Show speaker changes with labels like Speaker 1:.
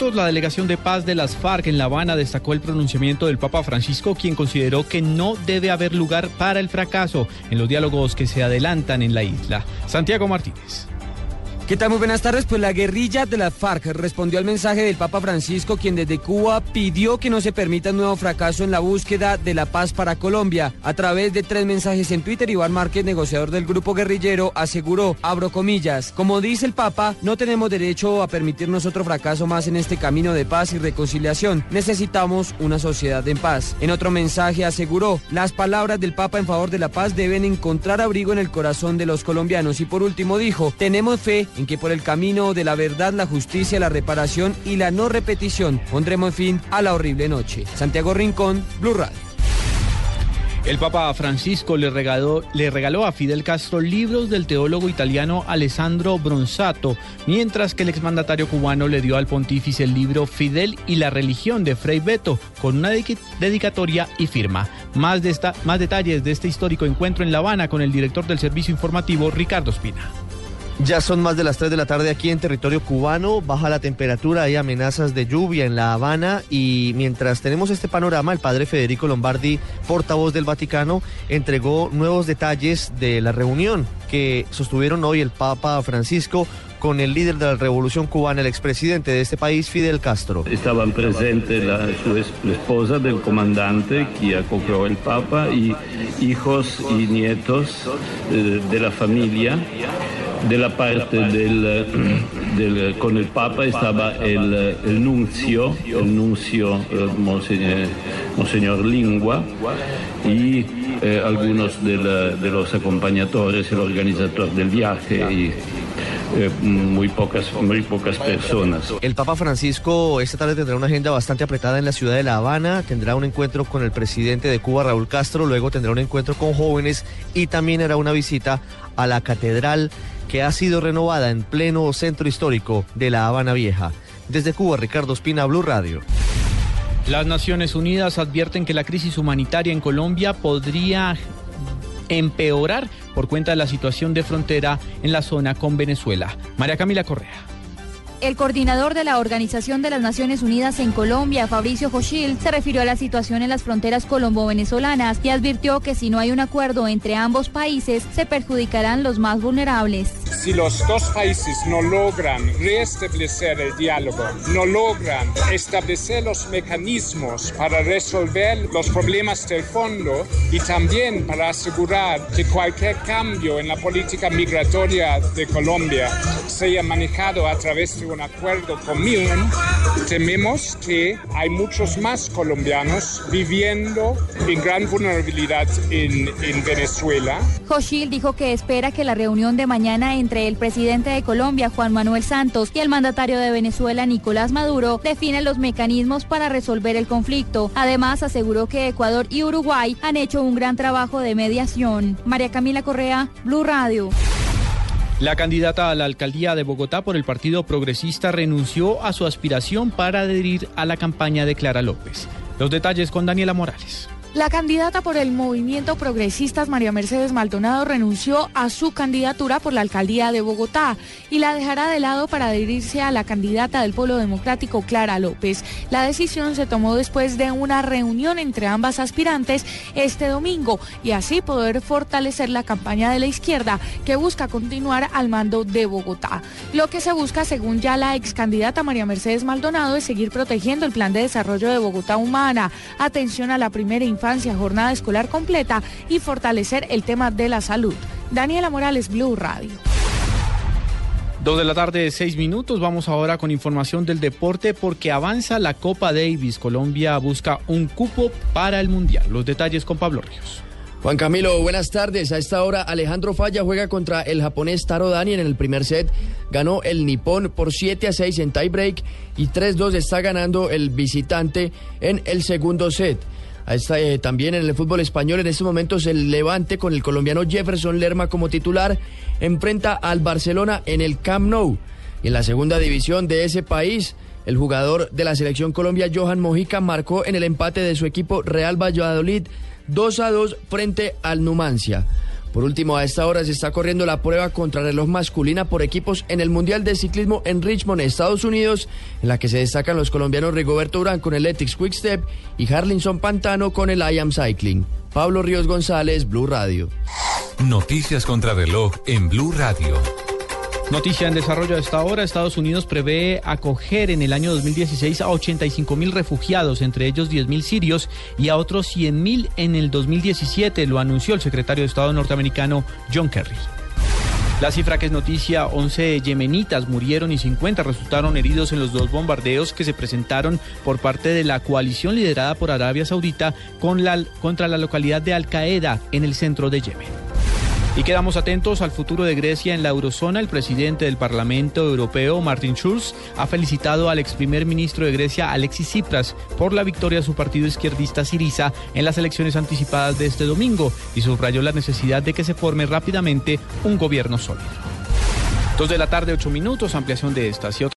Speaker 1: La delegación de paz de las FARC en La Habana destacó el pronunciamiento del Papa Francisco, quien consideró que no debe haber lugar para el fracaso en los diálogos que se adelantan en la isla. Santiago Martínez.
Speaker 2: ¿Qué tal? Muy buenas tardes. Pues la guerrilla de las FARC respondió al mensaje del Papa Francisco, quien desde Cuba pidió que no se permita un nuevo fracaso en la búsqueda de la paz para Colombia. A través de tres mensajes en Twitter, Iván Márquez, negociador del grupo guerrillero, aseguró, abro comillas, como dice el Papa, no tenemos derecho a permitirnos otro fracaso más en este camino de paz y reconciliación. Necesitamos una sociedad en paz. En otro mensaje aseguró, las palabras del Papa en favor de la paz deben encontrar abrigo en el corazón de los colombianos. Y por último dijo, tenemos fe en que por el camino de la verdad, la justicia, la reparación y la no repetición pondremos fin a la horrible noche. Santiago Rincón, Blue Radio.
Speaker 1: El Papa Francisco le regaló, le regaló, a Fidel Castro libros del teólogo italiano Alessandro Bronzato, mientras que el exmandatario cubano le dio al pontífice el libro Fidel y la religión de Frei Beto, con una dedicatoria y firma. Más, de esta, más detalles de este histórico encuentro en La Habana con el director del servicio informativo, Ricardo Espina.
Speaker 3: Ya son más de las 3 de la tarde aquí en territorio cubano, baja la temperatura, hay amenazas de lluvia en La Habana y mientras tenemos este panorama, el padre Federico Lombardi, portavoz del Vaticano, entregó nuevos detalles de la reunión que sostuvieron hoy el Papa Francisco con el líder de la revolución cubana, el expresidente de este país, Fidel Castro.
Speaker 4: Estaban presentes la, esposa del comandante que acogió el Papa y hijos y nietos eh, de la familia de la parte del, del, con el Papa estaba el, el nuncio, el nuncio eh, Monseñor, Monseñor, Lingua y eh, algunos de, la, de, los acompañadores, el organizador del viaje y eh, muy, pocas, muy pocas personas.
Speaker 3: El Papa Francisco esta tarde tendrá una agenda bastante apretada en la ciudad de La Habana, tendrá un encuentro con el presidente de Cuba, Raúl Castro, luego tendrá un encuentro con jóvenes y también hará una visita a la catedral que ha sido renovada en pleno centro histórico de La Habana Vieja. Desde Cuba, Ricardo Espina, Blue Radio.
Speaker 1: Las Naciones Unidas advierten que la crisis humanitaria en Colombia podría empeorar por cuenta de la situación de frontera en la zona con Venezuela. María Camila Correa.
Speaker 5: El coordinador de la Organización de las Naciones Unidas en Colombia, Fabricio Joschil, se refirió a la situación en las fronteras colombo-venezolanas y advirtió que si no hay un acuerdo entre ambos países, se perjudicarán los más vulnerables.
Speaker 6: Si los dos países no logran restablecer el diálogo, no logran establecer los mecanismos para resolver los problemas del fondo y también para asegurar que cualquier cambio en la política migratoria de Colombia sea manejado a través de un acuerdo común, tememos que hay muchos más colombianos viviendo en gran vulnerabilidad en, en Venezuela.
Speaker 5: Joshil dijo que espera que la reunión de mañana entre el presidente de Colombia, Juan Manuel Santos, y el mandatario de Venezuela, Nicolás Maduro, define los mecanismos para resolver el conflicto. Además, aseguró que Ecuador y Uruguay han hecho un gran trabajo de mediación. María Camila Correa, Blue Radio.
Speaker 1: La candidata a la alcaldía de Bogotá por el Partido Progresista renunció a su aspiración para adherir a la campaña de Clara López. Los detalles con Daniela Morales.
Speaker 7: La candidata por el movimiento progresistas María Mercedes Maldonado renunció a su candidatura por la alcaldía de Bogotá y la dejará de lado para adherirse a la candidata del Polo Democrático Clara López. La decisión se tomó después de una reunión entre ambas aspirantes este domingo y así poder fortalecer la campaña de la izquierda que busca continuar al mando de Bogotá. Lo que se busca, según ya la ex candidata María Mercedes Maldonado, es seguir protegiendo el plan de desarrollo de Bogotá Humana, atención a la primera infancia jornada escolar completa y fortalecer el tema de la salud. Daniela Morales, Blue Radio.
Speaker 1: Dos de la tarde, seis minutos. Vamos ahora con información del deporte porque avanza la Copa Davis. Colombia busca un cupo para el Mundial. Los detalles con Pablo Ríos.
Speaker 8: Juan Camilo, buenas tardes. A esta hora Alejandro Falla juega contra el japonés Taro Dani en el primer set. Ganó el nipón por 7 a 6 en tiebreak y 3-2 está ganando el visitante en el segundo set. Eh, también en el fútbol español en estos momentos el Levante con el colombiano Jefferson Lerma como titular enfrenta al Barcelona en el Camp Nou. Y en la segunda división de ese país, el jugador de la selección Colombia, Johan Mojica, marcó en el empate de su equipo Real Valladolid 2 a 2 frente al Numancia. Por último, a esta hora se está corriendo la prueba contrarreloj masculina por equipos en el Mundial de Ciclismo en Richmond, Estados Unidos, en la que se destacan los colombianos Rigoberto Urán con el Ethics Quick Step y Harlinson Pantano con el I Am Cycling. Pablo Ríos González, Blue Radio.
Speaker 9: Noticias contrarreloj en Blue Radio.
Speaker 1: Noticia en desarrollo a esta hora. Estados Unidos prevé acoger en el año 2016 a 85 mil refugiados, entre ellos 10 mil sirios y a otros 100 mil en el 2017, lo anunció el secretario de Estado norteamericano John Kerry. La cifra que es noticia, 11 yemenitas murieron y 50 resultaron heridos en los dos bombardeos que se presentaron por parte de la coalición liderada por Arabia Saudita contra la localidad de Al Qaeda en el centro de Yemen. Y quedamos atentos al futuro de Grecia en la eurozona. El presidente del Parlamento Europeo, Martin Schulz, ha felicitado al ex primer ministro de Grecia, Alexis Tsipras, por la victoria de su partido izquierdista Siriza en las elecciones anticipadas de este domingo y subrayó la necesidad de que se forme rápidamente un gobierno sólido. Dos de la tarde, ocho minutos, ampliación de estas y